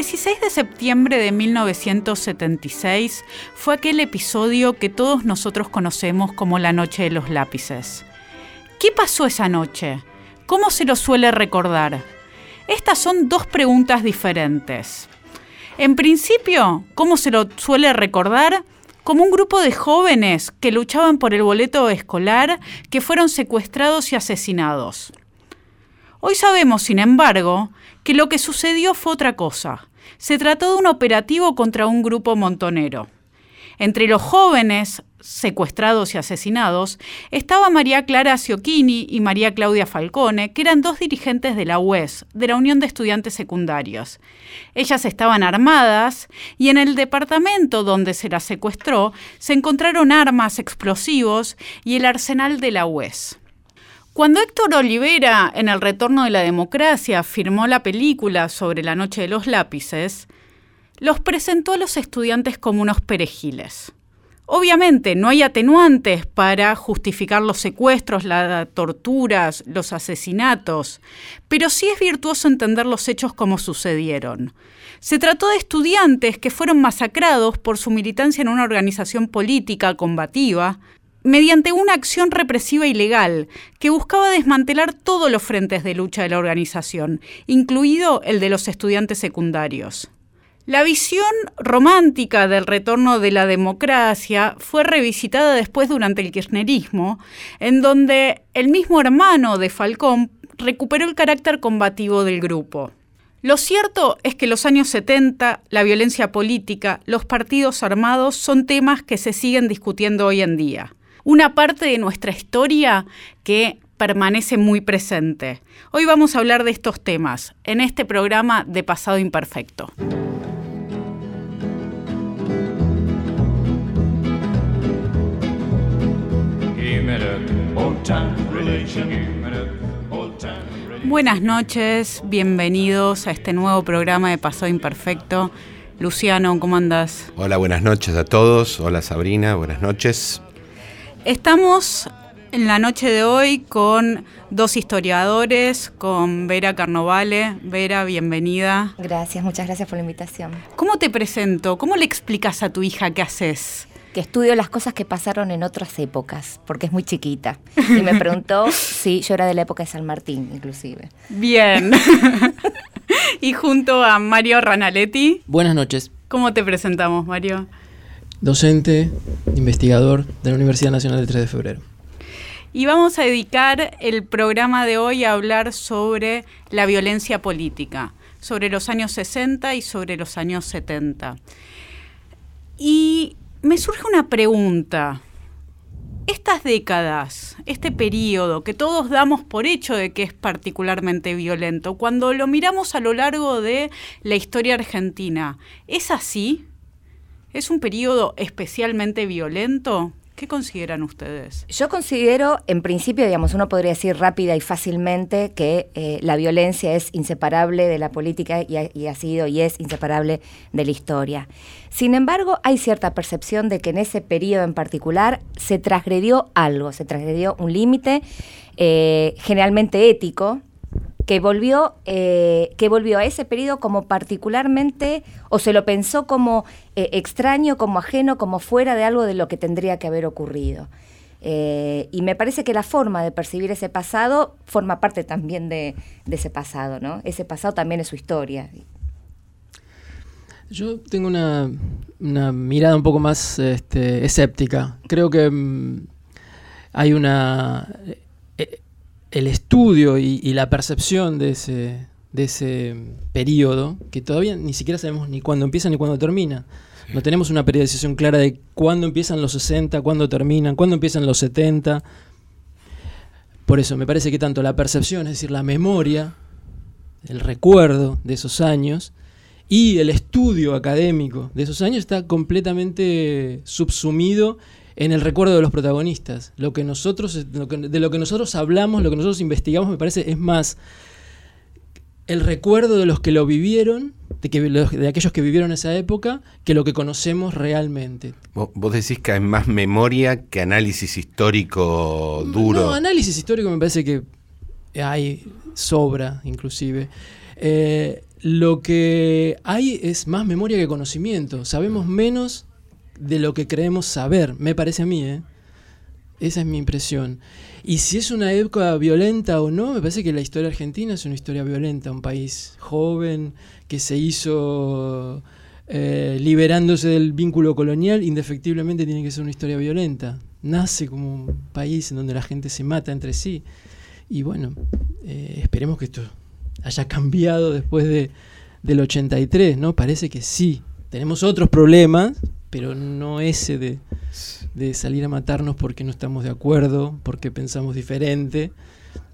16 de septiembre de 1976 fue aquel episodio que todos nosotros conocemos como la Noche de los Lápices. ¿Qué pasó esa noche? ¿Cómo se lo suele recordar? Estas son dos preguntas diferentes. En principio, ¿cómo se lo suele recordar? Como un grupo de jóvenes que luchaban por el boleto escolar que fueron secuestrados y asesinados. Hoy sabemos, sin embargo, que lo que sucedió fue otra cosa. Se trató de un operativo contra un grupo montonero. Entre los jóvenes secuestrados y asesinados estaba María Clara Ciocchini y María Claudia Falcone, que eran dos dirigentes de la UES, de la Unión de Estudiantes Secundarios. Ellas estaban armadas y en el departamento donde se las secuestró se encontraron armas, explosivos y el arsenal de la UES. Cuando Héctor Olivera, en El Retorno de la Democracia, firmó la película sobre la Noche de los Lápices, los presentó a los estudiantes como unos perejiles. Obviamente no hay atenuantes para justificar los secuestros, las torturas, los asesinatos, pero sí es virtuoso entender los hechos como sucedieron. Se trató de estudiantes que fueron masacrados por su militancia en una organización política combativa, mediante una acción represiva ilegal que buscaba desmantelar todos los frentes de lucha de la organización, incluido el de los estudiantes secundarios. La visión romántica del retorno de la democracia fue revisitada después durante el kirchnerismo, en donde el mismo hermano de Falcón recuperó el carácter combativo del grupo. Lo cierto es que los años 70, la violencia política, los partidos armados son temas que se siguen discutiendo hoy en día una parte de nuestra historia que permanece muy presente. Hoy vamos a hablar de estos temas en este programa de Pasado Imperfecto. Buenas noches, bienvenidos a este nuevo programa de Pasado Imperfecto. Luciano, ¿cómo andas? Hola, buenas noches a todos. Hola Sabrina, buenas noches. Estamos en la noche de hoy con dos historiadores, con Vera Carnovale. Vera, bienvenida. Gracias, muchas gracias por la invitación. ¿Cómo te presento? ¿Cómo le explicas a tu hija qué haces? Que estudio las cosas que pasaron en otras épocas, porque es muy chiquita. Y me preguntó si yo era de la época de San Martín, inclusive. Bien. y junto a Mario Ranaletti. Buenas noches. ¿Cómo te presentamos, Mario? Docente, investigador de la Universidad Nacional del 3 de Febrero. Y vamos a dedicar el programa de hoy a hablar sobre la violencia política, sobre los años 60 y sobre los años 70. Y me surge una pregunta. Estas décadas, este periodo que todos damos por hecho de que es particularmente violento, cuando lo miramos a lo largo de la historia argentina, ¿es así? ¿Es un periodo especialmente violento? ¿Qué consideran ustedes? Yo considero, en principio, digamos, uno podría decir rápida y fácilmente que eh, la violencia es inseparable de la política y ha, sido y es inseparable de la historia. Sin embargo, hay cierta percepción de que en ese periodo en particular se transgredió algo, se transgredió un límite eh, generalmente ético, que volvió, eh, que volvió a ese periodo como particularmente, o se lo pensó como eh, extraño, como ajeno, como fuera de algo de lo que tendría que haber ocurrido. Eh, y me parece que la forma de percibir ese pasado forma parte también de, ese pasado, ¿no? Ese pasado también es su historia. Yo tengo una, una mirada un poco más este, escéptica. Creo que mmm, hay una el estudio y, y, la percepción de ese, de ese periodo, que todavía ni siquiera sabemos ni cuándo empieza ni cuándo termina. Sí. No tenemos una periodización clara de cuándo empiezan los 60, cuándo terminan, cuándo empiezan los 70. Por eso me parece que tanto la percepción, es decir, la memoria, el recuerdo de esos años, y el estudio académico de esos años está completamente subsumido en el recuerdo de los protagonistas. Lo que nosotros, lo que, de lo que nosotros hablamos, lo que nosotros investigamos, me parece, es más el recuerdo de los que lo vivieron, de, que, de aquellos que vivieron esa época, que lo que conocemos realmente. Vos decís que hay más memoria que análisis histórico duro. No, análisis histórico me parece que hay sobra, inclusive. Eh, lo que hay es más memoria que conocimiento. Sabemos menos de lo que creemos saber, me parece a mí, ¿eh? Esa es mi impresión. Y si es una época violenta o no, me parece que la historia argentina es una historia violenta, un país joven que se hizo eh, liberándose del vínculo colonial, indefectiblemente tiene que ser una historia violenta. Nace como un país en donde la gente se mata entre sí. Y bueno, eh, esperemos que esto haya cambiado después de, del 83, ¿no? Parece que sí. Tenemos otros problemas, pero no ese de, de salir a matarnos porque no estamos de acuerdo, porque pensamos diferente.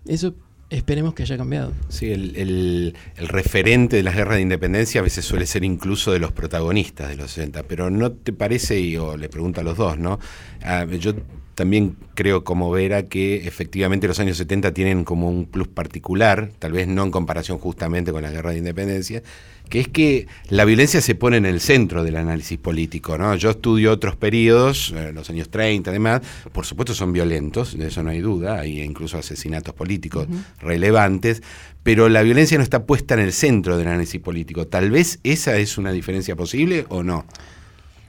Eso esperemos que haya cambiado. Sí, el, referente de las guerras de independencia a veces suele ser incluso de los protagonistas de los 60, pero ¿no te parece, y le pregunto a los dos, ¿no? Ah, yo también creo como Vera que efectivamente los años 70 tienen como un plus particular, tal vez no en comparación justamente con la guerra de independencia, que es que la violencia se pone en el centro del análisis político. ¿no? Yo estudio otros periodos, eh, los años 30 además, por supuesto son violentos, de eso no hay duda, hay incluso asesinatos políticos relevantes, pero la violencia no está puesta en el centro del análisis político. Tal vez esa es una diferencia posible o no.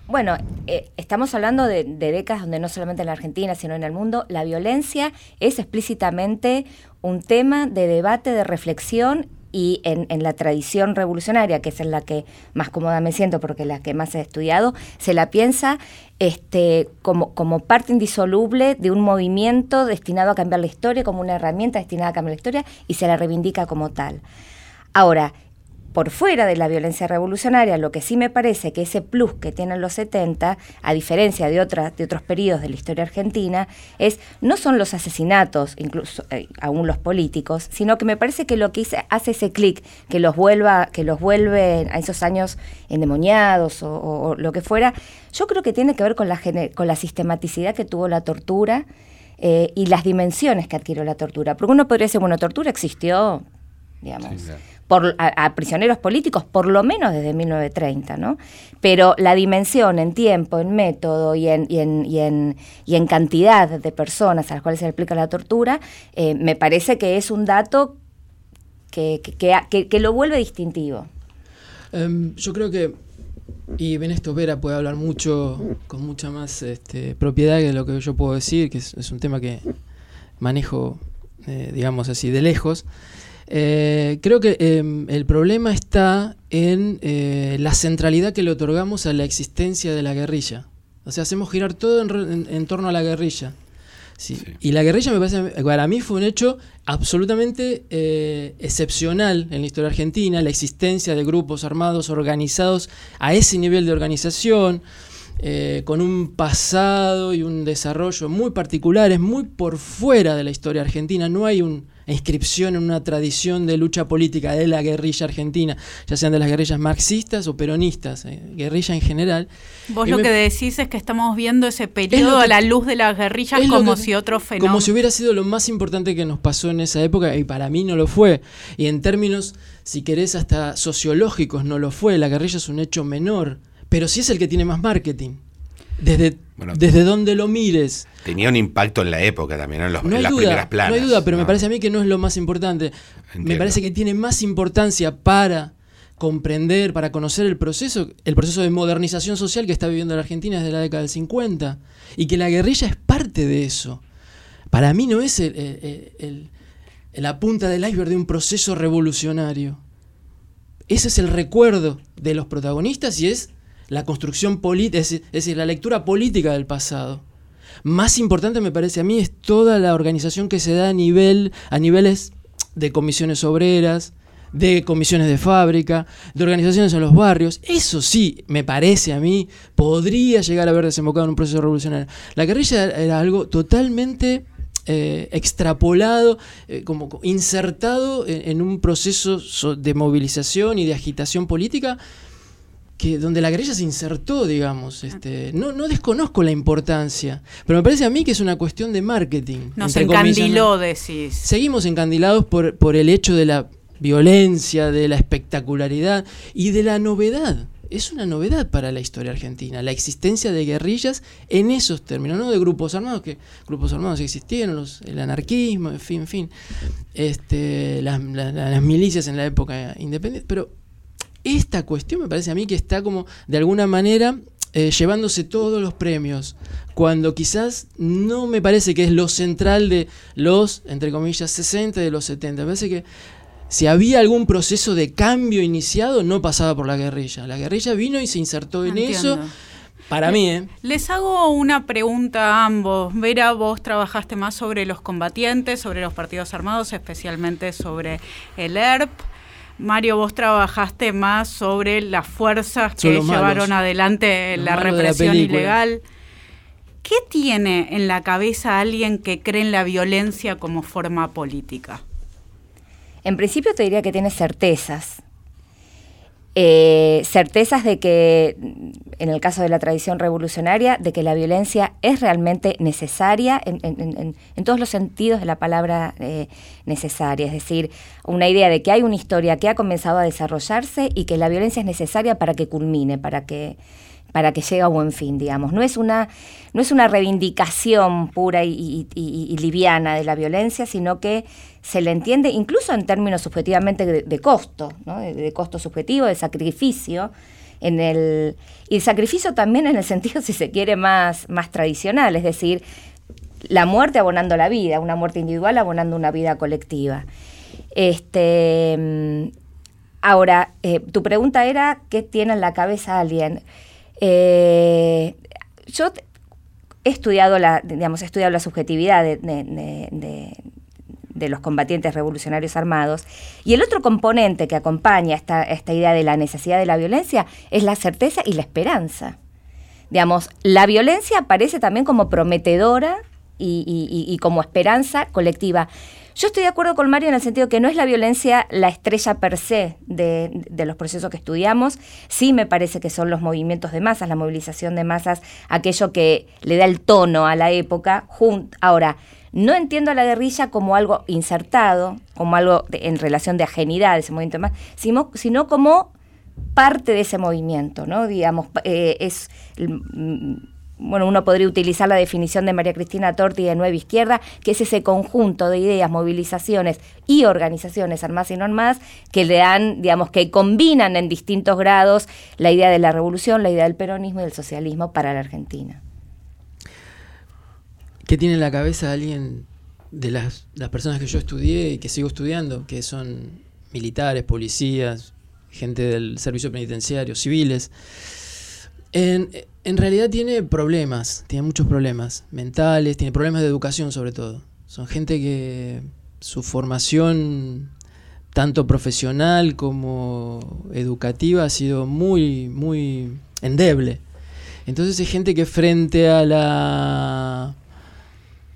Bueno, eh, estamos hablando de, de, décadas donde no solamente en la Argentina, sino en el mundo, la violencia es explícitamente un tema de debate, de reflexión y en, la tradición revolucionaria, que es en la que más cómoda me siento porque es la que más he estudiado, se la piensa este, como, como parte indisoluble de un movimiento destinado a cambiar la historia, como una herramienta destinada a cambiar la historia y se la reivindica como tal. Ahora, por fuera de la violencia revolucionaria, lo que sí me parece que ese plus que tienen los 70, a diferencia de, otras, de otros periodos de la historia argentina, es no son los asesinatos, incluso eh, aún los políticos, sino que me parece que lo que hace ese clic, que los vuelva, que los vuelve a esos años endemoniados o, lo que fuera, yo creo que tiene que ver con la, con la sistematicidad que tuvo la tortura. Eh, y las dimensiones que adquirió la tortura. Porque uno podría decir, bueno, tortura existió, digamos por, a, prisioneros políticos, por lo menos desde 1930, ¿no? Pero la dimensión en tiempo, en método y en, y en, y en, y en cantidad de personas a las cuales se aplica la tortura, eh, me parece que es un dato que, que, que, lo vuelve distintivo. Em, yo creo que, y Benesto Vera puede hablar mucho, con mucha más este, propiedad que lo que yo puedo decir, que es, un tema que manejo, eh, digamos así, de lejos. Eh, creo que em, el problema está en eh, la centralidad que le otorgamos a la existencia de la guerrilla. O sea, hacemos girar todo en, torno a la guerrilla. Y la guerrilla me parece, para mí fue un hecho absolutamente eh, excepcional en la historia argentina, la existencia de grupos armados organizados a ese nivel de organización, con un pasado y un desarrollo muy particulares, muy por fuera de la historia argentina. No hay un, inscripción en una tradición de lucha política de la guerrilla argentina, ya sean de las guerrillas marxistas o peronistas, eh, guerrilla en general. Vos lo que decís es que estamos viendo ese periodo a la luz de las guerrillas como si otro fenómeno. Como si hubiera sido lo más importante que nos pasó en esa época, y para mí no lo fue. Y en términos, si querés, hasta sociológicos no lo fue. La guerrilla es un hecho menor, pero sí es el que tiene más marketing. Desde, desde donde lo mires. Tenía un impacto en la época también, en, los, las primeras planas. No hay duda, pero me parece a mí que no es lo más importante. Me parece que tiene más importancia para comprender, para conocer el proceso, el proceso de modernización social que está viviendo la Argentina desde la década del 50. Y que la guerrilla es parte de eso. Para mí no es la punta del iceberg de un proceso revolucionario. Ese es el recuerdo de los protagonistas y es la construcción política, es, decir, la lectura política del pasado. Más importante me parece a mí es toda la organización que se da a nivel a niveles de comisiones obreras, de comisiones de fábrica, de organizaciones en los barrios. Eso sí, me parece a mí, podría llegar a haber desembocado en un proceso revolucionario. La guerrilla era algo totalmente eh, extrapolado, eh, como insertado en, un proceso de movilización y de agitación política que donde la guerrilla se insertó, digamos. Este, no, no desconozco la importancia, pero me parece a mí que es una cuestión de marketing. Nos encandiló, decís. Seguimos encandilados por, por el hecho de la violencia, de la espectacularidad y de la novedad. Es una novedad para la historia argentina, la existencia de guerrillas en esos términos, no de grupos armados, que grupos armados existieron, los, el anarquismo, en fin, en fin, este, las, las milicias en la época independiente, pero esta cuestión me parece a mí que está como de alguna manera eh, llevándose todos los premios, cuando quizás no me parece que es lo central de los, entre comillas, 60 de los 70. Me parece que si había algún proceso de cambio iniciado, no pasaba por la guerrilla. La guerrilla vino y se insertó en eso. Para mí, ¿eh? Les hago una pregunta a ambos. Vera, vos trabajaste más sobre los combatientes, sobre los partidos armados, especialmente sobre el ERP. Mario, vos trabajaste más sobre las fuerzas que llevaron adelante la represión ilegal. ¿Qué tiene en la cabeza alguien que cree en la violencia como forma política? En principio te diría que tiene certezas. Eh, certezas de que, en el caso de la tradición revolucionaria, de que la violencia es realmente necesaria en, todos los sentidos de la palabra eh, necesaria. Es decir, una idea de que hay una historia que ha comenzado a desarrollarse y que la violencia es necesaria para que culmine, para que para que llegue a buen fin, digamos. No es una, no es una reivindicación pura y, liviana de la violencia, sino que se le entiende incluso en términos subjetivamente de, costo, de, costo subjetivo, de sacrificio. En el, y el sacrificio también en el sentido, si se quiere, más, más tradicional, es decir, la muerte abonando la vida, una muerte individual abonando una vida colectiva. Este, mm, ahora, eh, tu pregunta era, ¿qué tiene en la cabeza alguien? Eh, yo he estudiado la, digamos, he estudiado la subjetividad de, los combatientes revolucionarios armados y el otro componente que acompaña esta, esta idea de la necesidad de la violencia es la certeza y la esperanza. Digamos, la violencia aparece también como prometedora y como esperanza colectiva. Yo estoy de acuerdo con Mario en el sentido que no es la violencia la estrella per se de, los procesos que estudiamos. Sí me parece que son los movimientos de masas, la movilización de masas, aquello que le da el tono a la época. Ahora, no entiendo a la guerrilla como algo insertado, como algo en relación de ajenidad de ese movimiento masas, sino, sino como parte de ese movimiento, ¿no? Digamos, eh, es bueno, uno podría utilizar la definición de María Cristina Torti de Nueva Izquierda, que es ese conjunto de ideas, movilizaciones y organizaciones armadas y no armadas que le dan, digamos, que combinan en distintos grados la idea de la revolución, la idea del peronismo y del socialismo para la Argentina. ¿Qué tiene en la cabeza alguien de las, las personas que yo estudié y que sigo estudiando, que son militares, policías, gente del servicio penitenciario, civiles? En, realidad tiene problemas, tiene muchos problemas mentales, tiene problemas de educación sobre todo. Son gente que su formación, tanto profesional como educativa, ha sido muy, muy endeble. Entonces es gente que frente a la,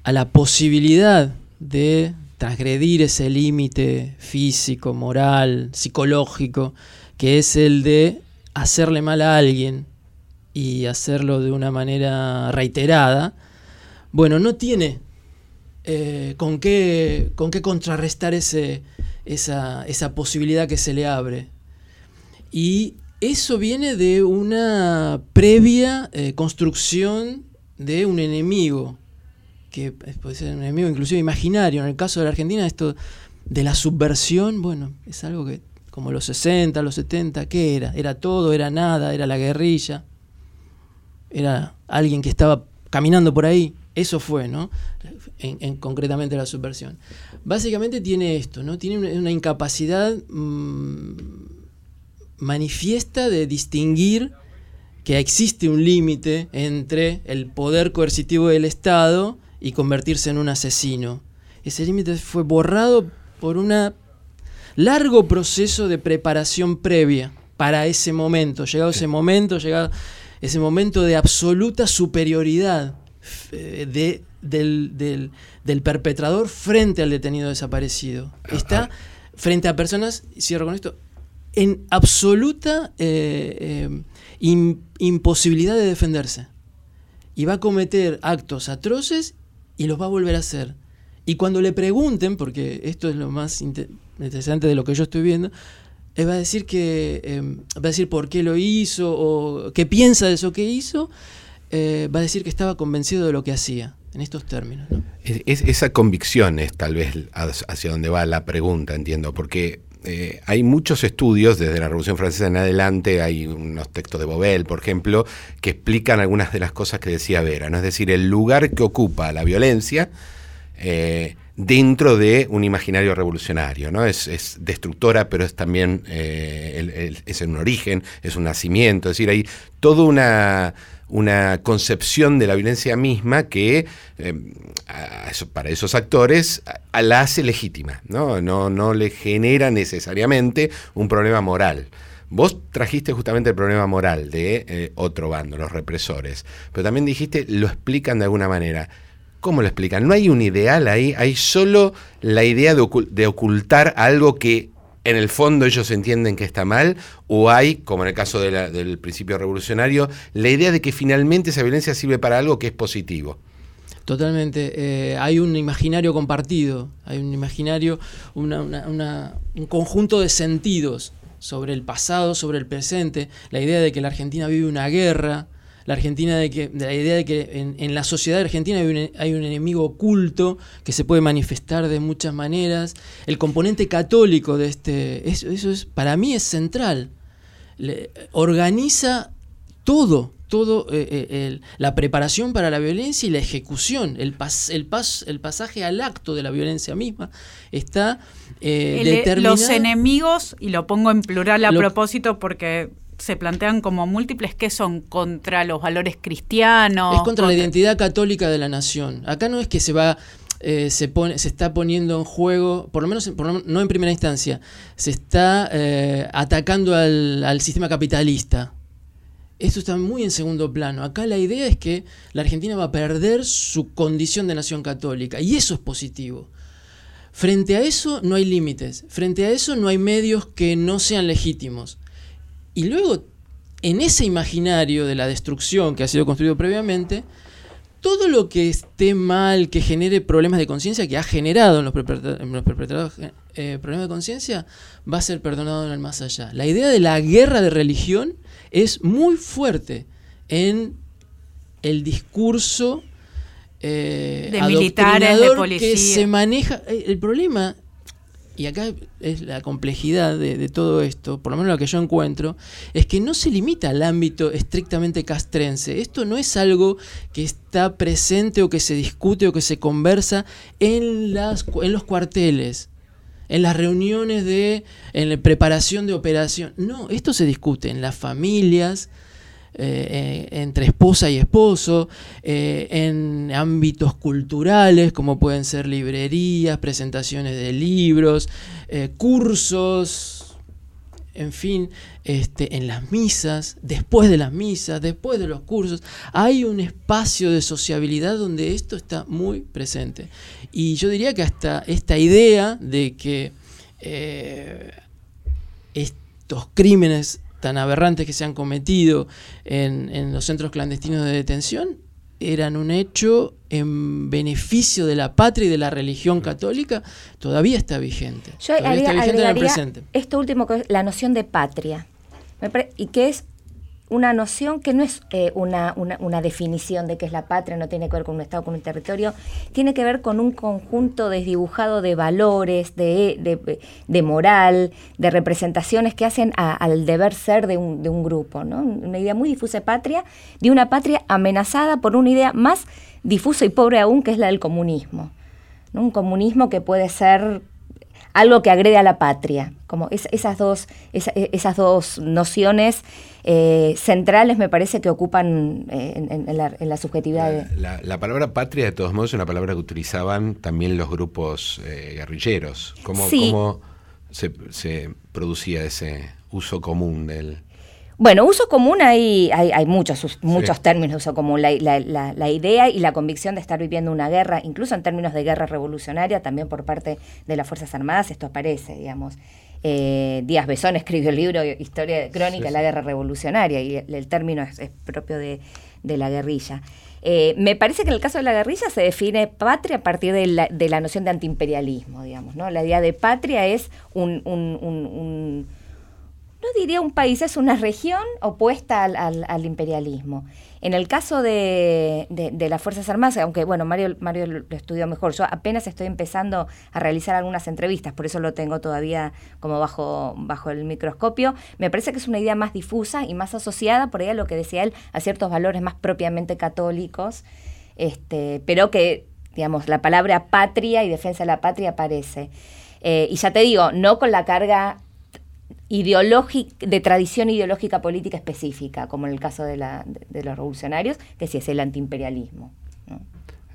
a la posibilidad de transgredir ese límite físico, moral, psicológico, que es el de hacerle mal a alguien, y hacerlo de una manera reiterada, bueno, no tiene eh, con, qué, con qué contrarrestar ese, esa, esa posibilidad que se le abre. Y eso viene de una previa eh, construcción de un enemigo, que puede ser un enemigo inclusive imaginario. En el caso de la Argentina, esto de la subversión, bueno, es algo que como los 60, los 70, ¿qué era? Era todo, era nada, era la guerrilla era alguien que estaba caminando por ahí. Eso fue, ¿no? En, concretamente la subversión. Básicamente tiene esto, ¿no? Tiene una, incapacidad mm, manifiesta de distinguir que existe un límite entre el poder coercitivo del Estado y convertirse en un asesino. Ese límite fue borrado por un largo proceso de preparación previa para ese momento. Llegado ese momento, llegado ese momento de absoluta superioridad eh, de, del, perpetrador frente al detenido desaparecido. Está frente a personas, cierro con esto, en absoluta eh, eh, imposibilidad de defenderse. Y va a cometer actos atroces y los va a volver a hacer. Y cuando le pregunten, porque esto es lo más interesante de lo que yo estoy viendo, va a decir que em, va a decir por qué lo hizo o qué piensa de eso que hizo, eh, va a decir que estaba convencido de lo que hacía en estos términos. esa convicción es tal vez hacia donde va la pregunta, entiendo, porque eh, hay muchos estudios, desde la Revolución Francesa en adelante, hay unos textos de Bobel, por ejemplo, que explican algunas de las cosas que decía Vera, ¿no? es decir, el lugar que ocupa la violencia eh, dentro de un imaginario revolucionario, ¿no? Es, destructora, pero es también eh, es un origen, es un nacimiento, es decir, hay toda una una concepción de la violencia misma que em, para esos actores la hace legítima, ¿no? ¿no? No le genera necesariamente un problema moral. Vos trajiste justamente el problema moral de eh, otro bando, los represores, pero también dijiste, lo explican de alguna manera. ¿Cómo lo explican? No hay un ideal ahí, hay solo la idea de ocultar algo que en el fondo ellos entienden que está mal, o hay, como en el caso del principio revolucionario, la idea de que finalmente esa violencia sirve para algo que es positivo. Totalmente. Eh, hay un imaginario compartido, hay un imaginario, un conjunto de sentidos sobre el pasado, sobre el presente, la idea de que la Argentina vive una guerra, la Argentina de que la idea de que en, la sociedad argentina hay un, enemigo oculto que se puede manifestar de muchas maneras. El componente católico de este, eso, es para mí es central. organiza todo, todo eh, eh, la preparación para la violencia y la ejecución, el, el, el pasaje al acto de la violencia misma está eh, determinado. Los enemigos, y lo pongo en plural a propósito porque se plantean como múltiples que son contra los valores cristianos. Es contra, la identidad católica de la nación. Acá no es que se va eh, se, pone, se está poniendo en juego, por lo menos, no en primera instancia, se está eh, atacando al, sistema capitalista. Esto está muy en segundo plano. Acá la idea es que la Argentina va a perder su condición de nación católica y eso es positivo. Frente a eso no hay límites, frente a eso no hay medios que no sean legítimos. Y luego, en ese imaginario de la destrucción que ha sido construido previamente, todo lo que esté mal, que genere problemas de conciencia, que ha generado en los, perpetradores eh, problemas de conciencia, va a ser perdonado en el más allá. La idea de la guerra de religión es muy fuerte en el discurso eh, de militares, de policía. que se maneja. Eh, el problema y acá es la complejidad de, todo esto, por lo menos lo que yo encuentro, es que no se limita al ámbito estrictamente castrense. Esto no es algo que está presente o que se discute o que se conversa en, las, en los cuarteles, en las reuniones de en la preparación de operación. No, esto se discute en las familias, eh, eh, entre esposa y esposo, eh, en ámbitos culturales como pueden ser librerías, presentaciones de libros, cursos, en fin, este, en las misas, después de las misas, después de los cursos, hay un espacio de sociabilidad donde esto está muy presente. Y yo diría que hasta esta idea de que estos crímenes tan aberrantes que se han cometido en, los centros clandestinos de detención eran un hecho en beneficio de la patria y de la religión católica, todavía está vigente. Yo está Esto último, que es la noción de patria, y que es una noción que no es eh, una, una, definición de qué es la patria, no tiene que ver con un Estado, con un territorio, tiene que ver con un conjunto desdibujado de valores, de, de, moral, de representaciones que hacen al deber ser de un, de un grupo. ¿no? Una idea muy difusa de patria, de una patria amenazada por una idea más difusa y pobre aún, que es la del comunismo. ¿no? Un comunismo que puede ser algo que agrede a la patria. Como esas, dos, e, esas dos nociones eh, centrales me parece que ocupan eh, en, la, subjetividad. La, palabra patria, de todos modos, es una palabra que utilizaban también los grupos eh, guerrilleros. ¿Cómo, cómo se, se producía ese uso común del, bueno, uso común hay, hay, muchos, muchos términos de uso común. La, idea y la convicción de estar viviendo una guerra, incluso en términos de guerra revolucionaria, también por parte de las Fuerzas Armadas, esto aparece, digamos. Eh, Díaz Besón escribió el libro Historia Crónica de la Guerra Revolucionaria y el, término es, propio de, la guerrilla. Eh, me parece que en el caso de la guerrilla se define patria a partir de la, de la noción de antiimperialismo, digamos. ¿no? La idea de patria es un no diría un país, es una región opuesta al, imperialismo. En el caso de, las Fuerzas Armadas, aunque bueno, Mario, Mario lo estudió mejor, yo apenas estoy empezando a realizar algunas entrevistas, por eso lo tengo todavía como bajo, bajo el microscopio, me parece que es una idea más difusa y más asociada, por ahí a lo que decía él, a ciertos valores más propiamente católicos, este, pero que, digamos, la palabra patria y defensa de la patria aparece. Eh, y ya te digo, no con la carga de tradición ideológica política específica, como en el caso de, los revolucionarios, que sí es el antiimperialismo.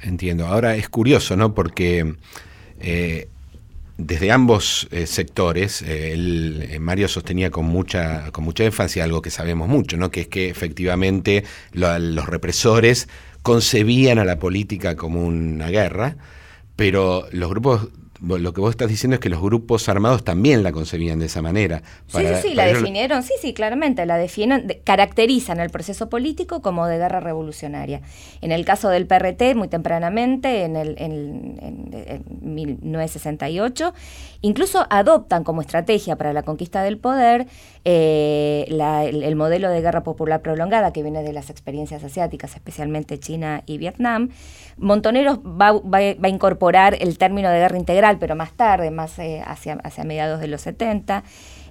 Entiendo. Ahora es curioso, ¿no? Porque eh, desde ambos eh, sectores, eh, Mario sostenía con mucha, con mucha énfasis algo que sabemos mucho, ¿no? Que es que efectivamente los represores concebían a la política como una guerra, pero los grupos lo que vos estás diciendo es que los grupos armados también la concebían de esa manera. sí, sí, sí, la definieron, sí, sí, claramente, la definen, caracterizan el proceso político como de guerra revolucionaria. En el caso del PRT, muy tempranamente, en, el, en, 1968, incluso adoptan como estrategia para la conquista del poder eh, el, modelo de guerra popular prolongada que viene de las experiencias asiáticas, especialmente China y Vietnam. Montoneros va, a incorporar el término de guerra integral pero más tarde, más eh, hacia, hacia mediados de los 70.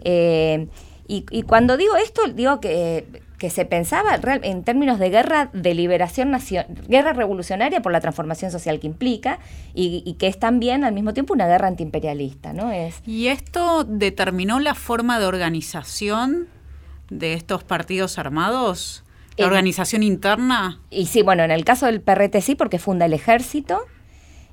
Eh, y, cuando digo esto, digo que, que se pensaba en términos de guerra de liberación nacional, guerra revolucionaria por la transformación social que implica y, que es también al mismo tiempo una guerra antiimperialista, ¿no? Es, ¿Y esto determinó la forma de organización de estos partidos armados? ¿La organización interna? Y sí, bueno, en el caso del PRT sí, porque funda el ejército,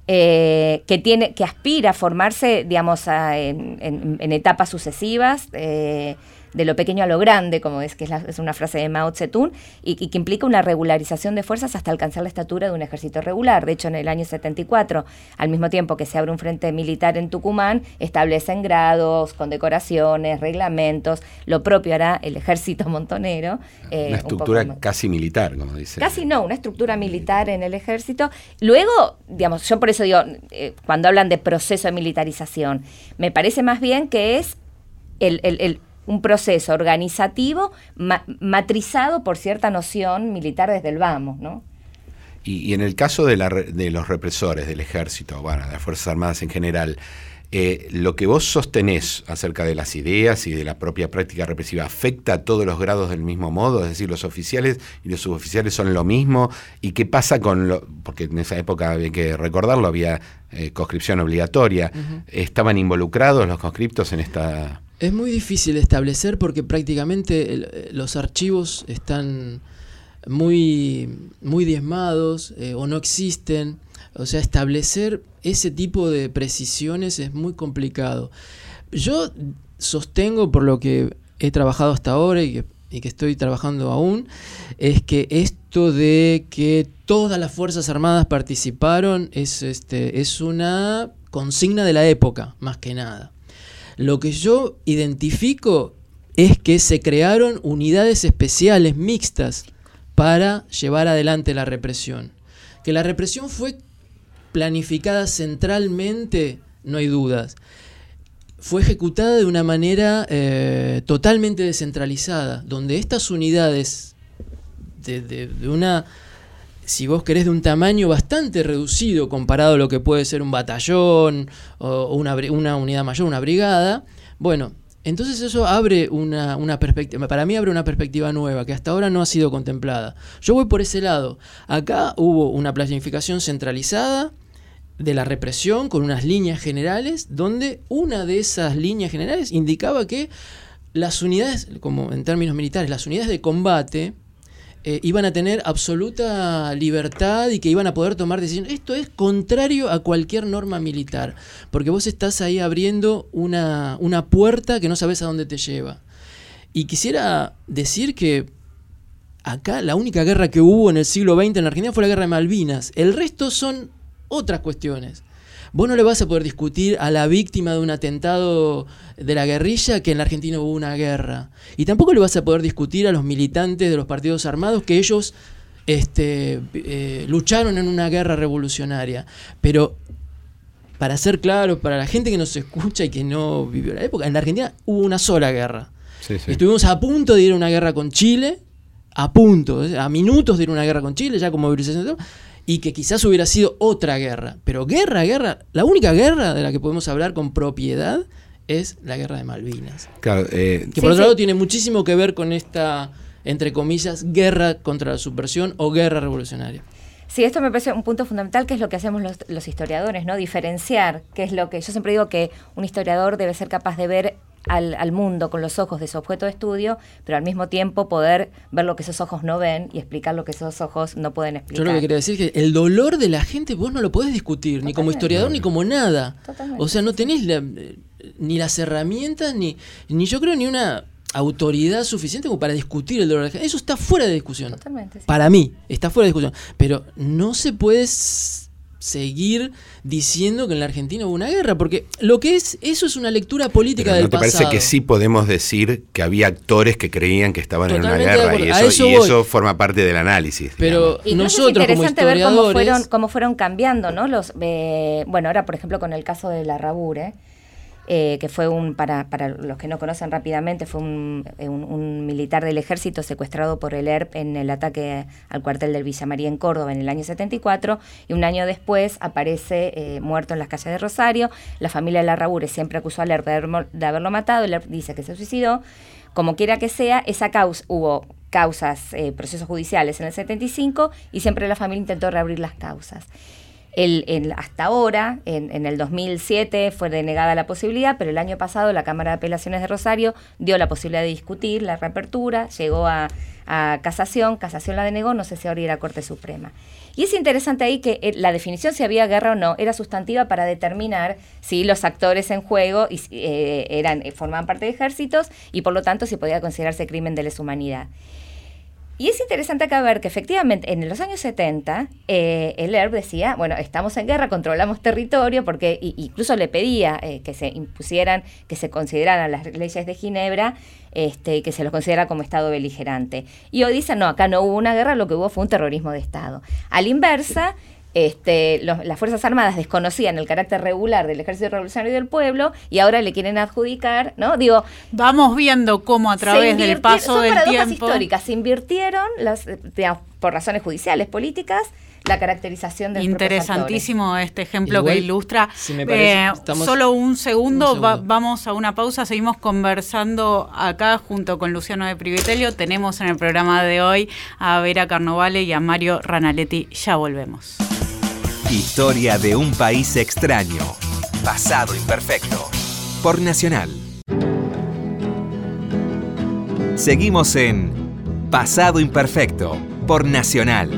eh, que tiene que aspira a formarse digamos en, en, etapas sucesivas eh, de lo pequeño a lo grande, como es que es, una frase de Mao Zedong, y, que implica una regularización de fuerzas hasta alcanzar la estatura de un ejército regular. De hecho, en el año 74, al mismo tiempo que se abre un frente militar en Tucumán, establecen grados, condecoraciones, reglamentos, lo propio hará el ejército montonero. Eh, una estructura casi militar, como dice. Casi no, una estructura militar en el ejército. Luego, digamos, yo por eso digo, eh, cuando hablan de proceso de militarización, me parece más bien que es el, el un proceso organizativo matrizado por cierta noción militar desde el vamos, ¿no? Y, en el caso de, los represores del ejército, bueno, de las Fuerzas Armadas en general, eh, lo que vos sostenés acerca de las ideas y de la propia práctica represiva afecta a todos los grados del mismo modo, es decir, los oficiales y los suboficiales son lo mismo, y qué pasa con lo, porque en esa época había que recordarlo, había eh, conscripción obligatoria, estaban involucrados los conscriptos en esta es muy difícil establecer porque prácticamente los archivos están muy, muy diezmados eh, o no existen. O sea, establecer ese tipo de precisiones es muy complicado. Yo sostengo por lo que he trabajado hasta ahora y que, estoy trabajando aún, es que esto de que todas las Fuerzas Armadas participaron es, este, es una consigna de la época, más que nada. Lo que yo identifico es que se crearon unidades especiales mixtas para llevar adelante la represión. Que la represión fue planificada centralmente, no hay dudas. Fue ejecutada de una manera eh, totalmente descentralizada, donde estas unidades de una si vos querés, de un tamaño bastante reducido comparado a lo que puede ser un batallón o una, unidad mayor, una brigada, bueno, entonces eso abre una, una, perspectiva, para mí abre una perspectiva nueva que hasta ahora no ha sido contemplada. Yo voy por ese lado. Acá hubo una planificación centralizada de la represión con unas líneas generales, donde una de esas líneas generales indicaba que las unidades, como en términos militares, las unidades de combate, eh, iban a tener absoluta libertad y que iban a poder tomar decisiones. Esto es contrario a cualquier norma militar, porque vos estás ahí abriendo una, una puerta que no sabes a dónde te lleva. Y quisiera decir que acá la única guerra que hubo en el siglo XX en Argentina fue la guerra de Malvinas. El resto son otras cuestiones. Vos no le vas a poder discutir a la víctima de un atentado de la guerrilla que en la Argentina hubo una guerra. Y tampoco le vas a poder discutir a los militantes de los partidos armados que ellos este, eh, lucharon en una guerra revolucionaria. Pero para ser claro, para la gente que nos escucha y que no vivió la época, en la Argentina hubo una sola guerra. Estuvimos a punto de ir a una guerra con Chile, a punto, a minutos de ir a una guerra con Chile, ya como movilización y que quizás hubiera sido otra guerra. Pero guerra, guerra, la única guerra de la que podemos hablar con propiedad es la guerra de Malvinas. Eh, que por otro lado tiene muchísimo que ver con esta, entre comillas, guerra contra la subversión o guerra revolucionaria. Sí, esto me parece un punto fundamental, que es lo que hacemos los, los historiadores, ¿no? Diferenciar, que es lo que yo siempre digo que un historiador debe ser capaz de ver al, mundo con los ojos de su objeto de estudio, pero al mismo tiempo poder ver lo que esos ojos no ven y explicar lo que esos ojos no pueden explicar. Yo lo que quería decir es que el dolor de la gente vos no lo podés discutir, ni como historiador ni como nada. O sea, no tenés ni las herramientas, ni, ni yo creo ni una autoridad suficiente como para discutir el dolor de la gente. Eso está fuera de discusión. Para mí, está fuera de discusión. Pero no se puede seguir diciendo que en la Argentina hubo una guerra, porque lo que es, eso es una lectura política del ¿no te parece que sí podemos decir que había actores que creían que estaban en una guerra y eso, forma parte del análisis? Pero nosotros es interesante ver cómo fueron, cómo fueron cambiando, ¿no? Los, eh, bueno, ahora por ejemplo con el caso de la Rabure, eh, que fue un, para, para los que no conocen rápidamente, fue eh, un, un, militar del ejército secuestrado por el ERP en el ataque al cuartel del Villa María en Córdoba en el año 74, y un año después aparece eh, muerto en las calles de Rosario. La familia de Larrabure siempre acusó al ERP de, haberlo matado, el ERP dice que se suicidó. Como quiera que sea, esa causa, hubo causas, procesos judiciales en el 75, y siempre la familia intentó reabrir las causas. Hasta ahora, en, el 2007, fue denegada la posibilidad, pero el año pasado la Cámara de Apelaciones de Rosario dio la posibilidad de discutir la reapertura, llegó a, casación, casación la denegó, no sé si ahora irá a Corte Suprema. Y es interesante ahí que eh, la definición si había guerra o no era sustantiva para determinar si los actores en juego eh, eran, eh, formaban parte de ejércitos y por lo tanto si podía considerarse crimen de lesa humanidad. Y es interesante acá ver que efectivamente en los años 70 eh, el ERB decía, bueno, estamos en guerra, controlamos territorio, porque incluso le pedía eh, que se impusieran, que se consideraran las leyes de Ginebra, este, que se los considera como Estado beligerante. Y hoy no, acá no hubo una guerra, lo que hubo fue un terrorismo de Estado. A la inversa, este, las Fuerzas Armadas desconocían el carácter regular del Ejército Revolucionario del Pueblo y ahora le quieren adjudicar, ¿no? Digo, vamos viendo cómo a través del paso del tiempo históricas se invirtieron las, por razones judiciales, políticas, la caracterización del Interesantísimo este ejemplo que ilustra. Eh, solo un segundo, vamos a una pausa, seguimos conversando acá junto con Luciano de Privitelio. Tenemos en el programa de hoy a Vera Carnovale y a Mario Ranaletti. Ya volvemos. Historia de un país extraño. Pasado imperfecto. Por Nacional. Seguimos en Pasado imperfecto. Por Nacional.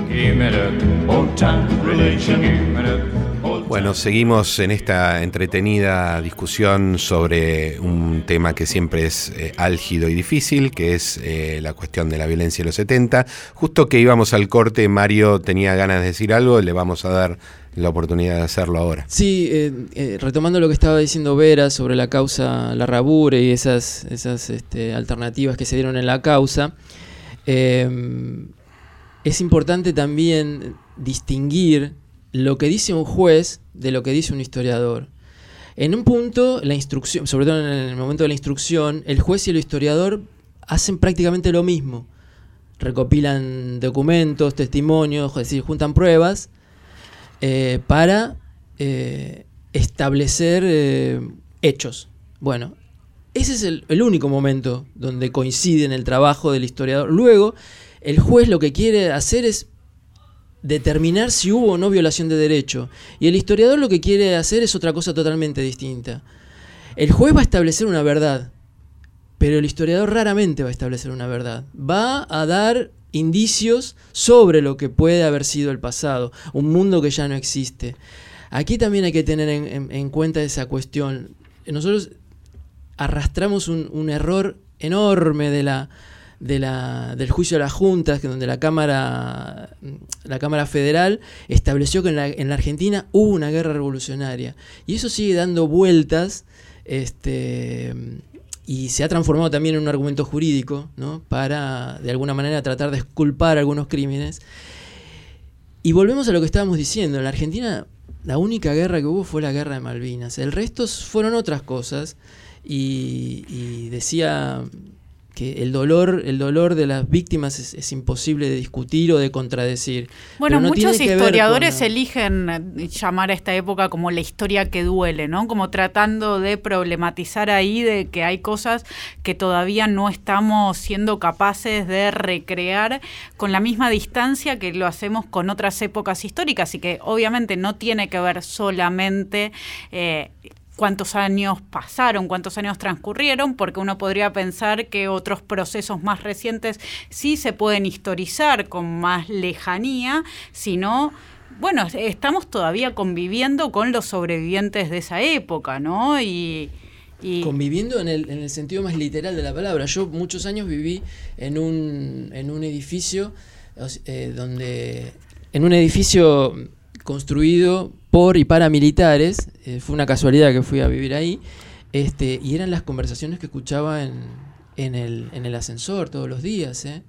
Bueno, seguimos en esta entretenida discusión sobre un tema que siempre es eh, álgido y difícil, que es eh, la cuestión de la violencia de los 70. Justo que íbamos al corte, Mario tenía ganas de decir algo, le vamos a dar la oportunidad de hacerlo ahora. Sí, eh, retomando lo que estaba diciendo Vera sobre la causa La Rabure y esas, esas este, alternativas que se dieron en la causa, es importante también distinguir lo que dice un juez de lo que dice un historiador. En un punto, la instrucción, sobre todo en el momento de la instrucción, el juez y el historiador hacen prácticamente lo mismo. Recopilan documentos, testimonios, es decir, juntan pruebas eh, para eh, establecer eh, hechos. Bueno, ese es el, el, único momento donde coincide en el trabajo del historiador. Luego, el juez lo que quiere hacer es determinar si hubo o no violación de derecho. Y el historiador lo que quiere hacer es otra cosa totalmente distinta. El juez va a establecer una verdad, pero el historiador raramente va a establecer una verdad. Va a dar indicios sobre lo que puede haber sido el pasado, un mundo que ya no existe. Aquí también hay que tener en, cuenta esa cuestión. Nosotros arrastramos un error enorme de la, de la, del juicio de las juntas, donde la Cámara, la Cámara Federal estableció que en la, en la, Argentina hubo una guerra revolucionaria. Y eso sigue dando vueltas este, y se ha transformado también en un argumento jurídico ¿no? para, de alguna manera, tratar de esculpar algunos crímenes. Y volvemos a lo que estábamos diciendo. En la Argentina la única guerra que hubo fue la guerra de Malvinas. El resto fueron otras cosas. Y, y decía que el dolor, el dolor de las víctimas es, imposible de discutir o de contradecir. Bueno, muchos historiadores eligen llamar a esta época como la historia que duele, ¿no? Como tratando de problematizar ahí de que hay cosas que todavía no estamos siendo capaces de recrear con la misma distancia que lo hacemos con otras épocas históricas y que obviamente no tiene que ver solamente eh, cuántos años pasaron, cuántos años transcurrieron, porque uno podría pensar que otros procesos más recientes sí se pueden historizar con más lejanía, sino bueno, estamos todavía conviviendo con los sobrevivientes de esa época, ¿no? Y, Conviviendo en el, en el, sentido más literal de la palabra. Yo muchos años viví en un, en un edificio eh, donde... En un edificio construido por y para militares, eh, fue una casualidad que fui a vivir ahí, este, y eran las conversaciones que escuchaba en, en, el, en el ascensor todos los días. ¿eh?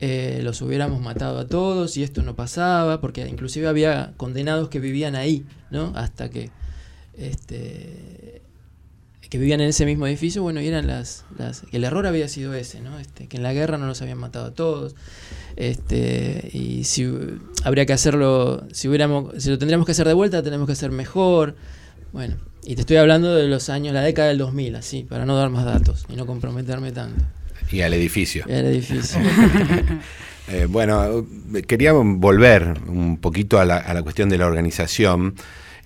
Eh, los hubiéramos matado a todos y esto no pasaba, porque inclusive había condenados que vivían ahí, ¿no? Hasta que este, que vivían en ese mismo edificio, bueno, y eran las, las el error había sido ese, ¿no? Este, que en la guerra no los habían matado a todos. Este, y si habría que hacerlo, si hubiéramos, si lo tendríamos que hacer de vuelta, tenemos que hacer mejor. Bueno, y te estoy hablando de los años, la década del 2000, así, para no dar más datos y no comprometerme tanto. Y al edificio. Y al edificio. Eh, bueno, quería volver un poquito a la, a la cuestión de la organización.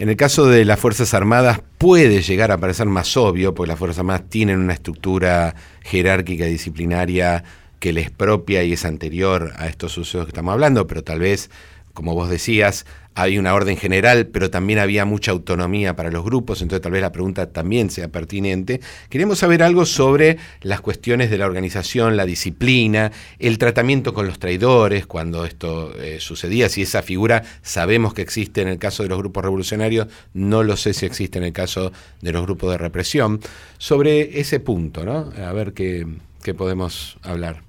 En el caso de las Fuerzas Armadas puede llegar a parecer más obvio, porque las Fuerzas Armadas tienen una estructura jerárquica y disciplinaria que les propia y es anterior a estos sucesos que estamos hablando, pero tal vez, como vos decías, hay una orden general, pero también había mucha autonomía para los grupos, entonces tal vez la pregunta también sea pertinente. Queremos saber algo sobre las cuestiones de la organización, la disciplina, el tratamiento con los traidores, cuando esto eh, sucedía, si esa figura sabemos que existe en el caso de los grupos revolucionarios, no lo sé si existe en el caso de los grupos de represión. Sobre ese punto, ¿no? A ver qué, podemos hablar.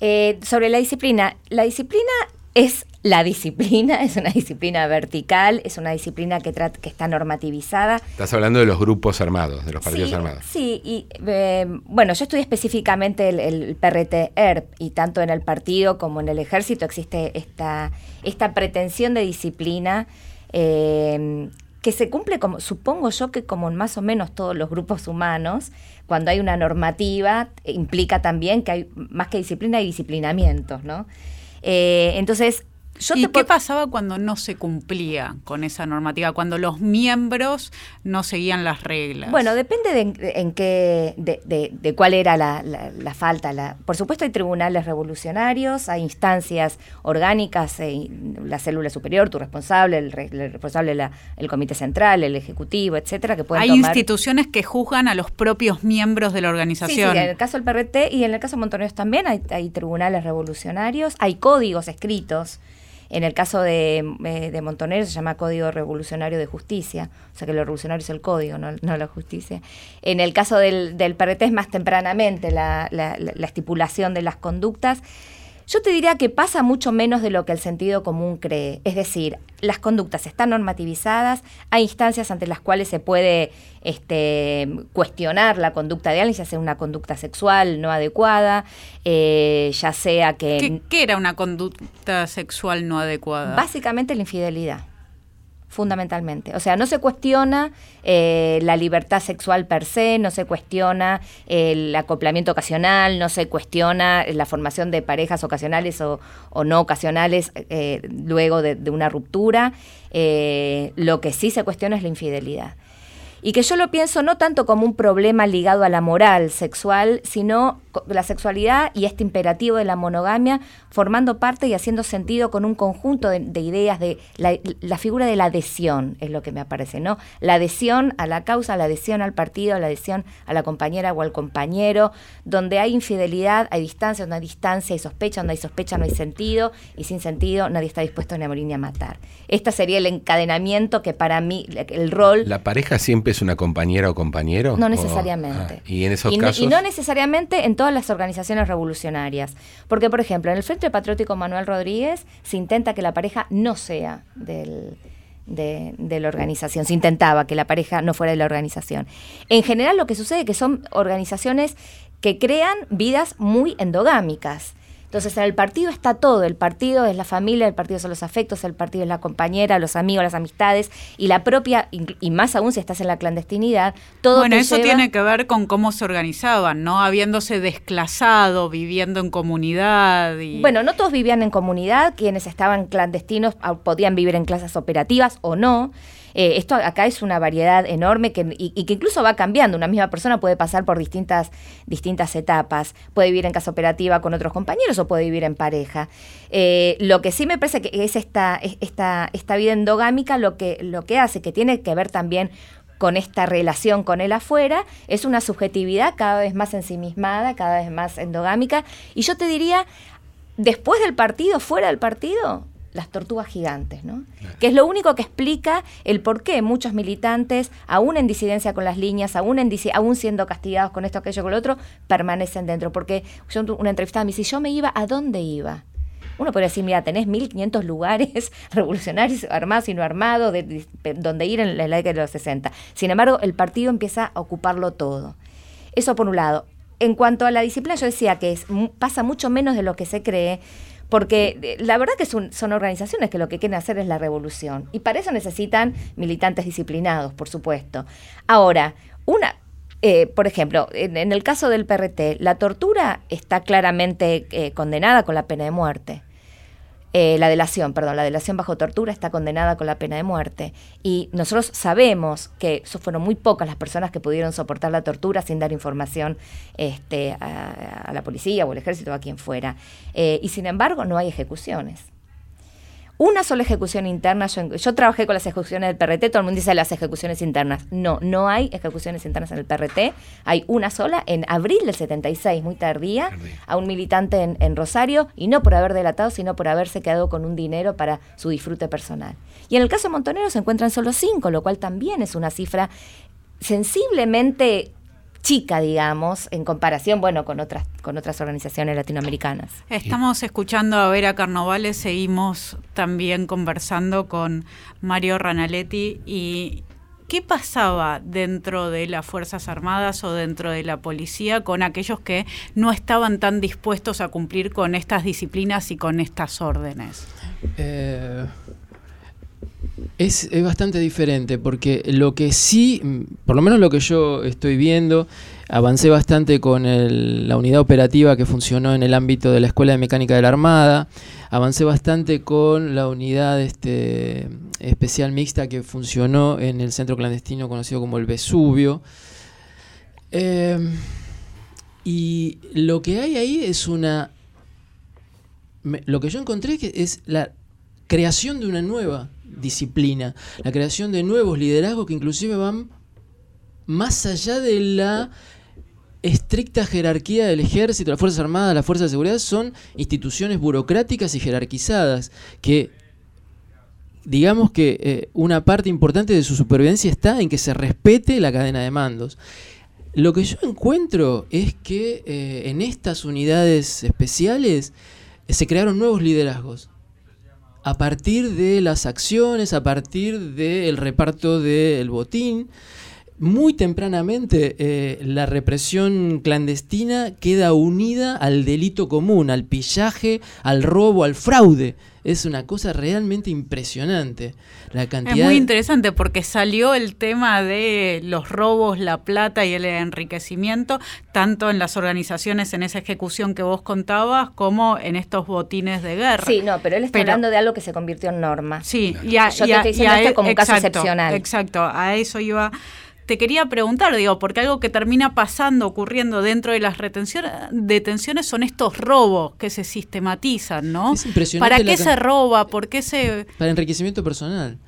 Eh, sobre la disciplina, la disciplina es la disciplina, es una disciplina vertical, es una disciplina que, que está normativizada. Estás hablando de los grupos armados, de los partidos armados. Sí, y eh, bueno, yo estudié específicamente el, PRT-ERP y tanto en el partido como en el ejército existe esta, esta pretensión de disciplina eh, que se cumple como, supongo yo que como en más o menos todos los grupos humanos, cuando hay una normativa, implica también que hay más que disciplina, hay disciplinamientos, ¿no? Eh, entonces, ¿Y qué pasaba cuando no se cumplía con esa normativa, cuando los miembros no seguían las reglas? Bueno, depende de, en qué, de, cuál era la, falta. La, por supuesto hay tribunales revolucionarios, hay instancias orgánicas, eh, la célula superior, tu responsable, el, responsable, la, el comité central, el ejecutivo, etcétera, que pueden Hay instituciones que juzgan a los propios miembros de la organización. Sí, en el caso del PRT y en el caso de Montoneros también hay, hay tribunales revolucionarios, hay códigos escritos en el caso de, eh, de Montonero se llama Código Revolucionario de Justicia, o sea que lo revolucionario es el código, no, la justicia. En el caso del, del PRT es más tempranamente la, la, la estipulación de las conductas. Yo te diría que pasa mucho menos de lo que el sentido común cree. Es decir, las conductas están normativizadas, hay instancias ante las cuales se puede este, cuestionar la conducta de alguien, ya sea una conducta sexual no adecuada, eh, ya sea que... ¿Qué era una conducta sexual no adecuada? Básicamente la infidelidad fundamentalmente. O sea, no se cuestiona eh, la libertad sexual per se, no se cuestiona el acoplamiento ocasional, no se cuestiona la formación de parejas ocasionales o, no ocasionales eh, luego de, una ruptura. Eh, lo que sí se cuestiona es la infidelidad y que yo lo pienso no tanto como un problema ligado a la moral sexual, sino la sexualidad y este imperativo de la monogamia formando parte y haciendo sentido con un conjunto de, ideas de la, figura de la adhesión, es lo que me aparece, ¿no? La adhesión a la causa, la adhesión al partido, la adhesión a la compañera o al compañero, donde hay infidelidad, hay distancia, donde hay distancia, hay sospecha, donde hay sospecha no hay sentido, y sin sentido nadie está dispuesto ni a morir ni a matar. Este sería el encadenamiento que para mí, el rol... ¿La pareja siempre es una compañera o compañero? No necesariamente. Ah, ¿Y en esos casos? y no necesariamente en todas las organizaciones revolucionarias. Porque, por ejemplo, en el Frente Patriótico Manuel Rodríguez se intenta que la pareja no sea del, de, la organización. Se intentaba que la pareja no fuera de la organización. En general lo que sucede es que son organizaciones que crean vidas muy endogámicas. Entonces, en el partido está todo. El partido es la familia, el partido son los afectos, el partido es la compañera, los amigos, las amistades y la propia, y más aún si estás en la clandestinidad, todo Bueno, eso tiene que ver con cómo se organizaban, ¿no? Habiéndose desclasado, viviendo en comunidad. Y... Bueno, no todos vivían en comunidad, quienes estaban clandestinos ah, podían vivir en clases operativas o no. Eh, esto acá es una variedad enorme que, y, que incluso va cambiando. Una misma persona puede pasar por distintas, distintas etapas. Puede vivir en casa operativa con otros compañeros o puede vivir en pareja. Eh, lo que sí me parece que es esta, esta, esta vida endogámica lo que, lo que hace, que tiene que ver también con esta relación con él afuera, es una subjetividad cada vez más ensimismada, cada vez más endogámica. Y yo te diría, después del partido, fuera del partido, las tortugas gigantes, ¿no? Que es lo único que explica el por qué muchos militantes, aún en disidencia con las líneas, aún, en aún siendo castigados con esto, aquello, con lo otro, permanecen dentro. Porque yo una entrevistada me dice, yo me iba, ¿a dónde iba? Uno podría decir, mira, tenés 1.500 lugares revolucionarios, armados y no armados, de, donde ir en la década de los 60. Sin embargo, el partido empieza a ocuparlo todo. Eso por un lado. En cuanto a la disciplina, yo decía que es, pasa mucho menos de lo que se cree, porque eh, la verdad que son, organizaciones que lo que quieren hacer es la revolución. Y para eso necesitan militantes disciplinados, por supuesto. Ahora, una, eh, por ejemplo, en, el caso del PRT, la tortura está claramente eh, condenada con la pena de muerte. Eh, la delación, perdón, la delación bajo tortura está condenada con la pena de muerte. Y nosotros sabemos que fueron muy pocas las personas que pudieron soportar la tortura sin dar información este, a, la policía o al ejército o a quien fuera. Eh, y sin embargo, no hay ejecuciones una sola ejecución interna. Yo, trabajé con las ejecuciones del PRT, todo el mundo dice las ejecuciones internas. No, no hay ejecuciones internas en el PRT. Hay una sola en abril del 76, muy tardía, a un militante en, Rosario, y no por haber delatado, sino por haberse quedado con un dinero para su disfrute personal. Y en el caso de Montonero se encuentran solo cinco, lo cual también es una cifra sensiblemente chica, digamos, en comparación, bueno, con otras, con otras organizaciones latinoamericanas. Estamos escuchando a Vera Carnovales, seguimos también conversando con Mario Ranaletti y ¿qué pasaba dentro de las Fuerzas Armadas o dentro de la policía con aquellos que no estaban tan dispuestos a cumplir con estas disciplinas y con estas órdenes? Eh, es, bastante diferente porque lo que sí, por lo menos lo que yo estoy viendo, avancé bastante con la unidad operativa que funcionó en el ámbito de la Escuela de Mecánica de la Armada, avancé bastante con la unidad este, especial mixta que funcionó en el centro clandestino conocido como el Vesubio. Em, y lo que hay ahí es una... lo que yo encontré es la creación de una nueva disciplina, la creación de nuevos liderazgos que inclusive van más allá de la estricta jerarquía del ejército, las Fuerzas Armadas, las Fuerzas de Seguridad, son instituciones burocráticas y jerarquizadas que digamos que eh, una parte importante de su supervivencia está en que se respete la cadena de mandos. Lo que yo encuentro es que eh, en estas unidades especiales eh, se crearon nuevos liderazgos a partir de las acciones, a partir del reparto del botín. Muy tempranamente eh, la represión clandestina queda unida al delito común, al pillaje, al robo, al fraude es una cosa realmente impresionante. La cantidad... Es muy interesante porque salió el tema de los robos, la plata y el enriquecimiento, tanto en las organizaciones en esa ejecución que vos contabas, como en estos botines de guerra. Sí, no, pero él está hablando de algo que se convirtió en norma. Sí, y a, Yo te estoy diciendo esto como un caso excepcional. Exacto, a eso iba te quería preguntar, digo, porque algo que termina pasando, ocurriendo dentro de las retenciones, detenciones son estos robos que se sistematizan, ¿no? Es impresionante. ¿Para qué se roba? ¿Por qué se...? Para enriquecimiento personal.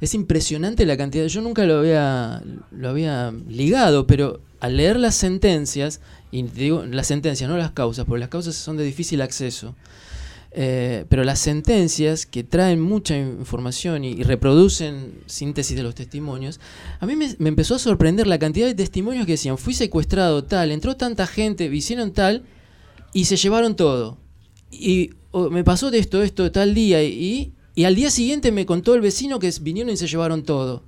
Es impresionante la cantidad. Yo nunca lo había, lo había ligado, pero al leer las sentencias, y digo las sentencias, no las causas, porque las causas son de difícil acceso. Eh, pero las sentencias que traen mucha información y, reproducen síntesis de los testimonios, a mí me, empezó a sorprender la cantidad de testimonios que decían, fui secuestrado tal, entró tanta gente, hicieron tal, y se llevaron todo. Y me pasó de esto, esto, tal día, y, y al día siguiente me contó el vecino que vinieron y se llevaron todo.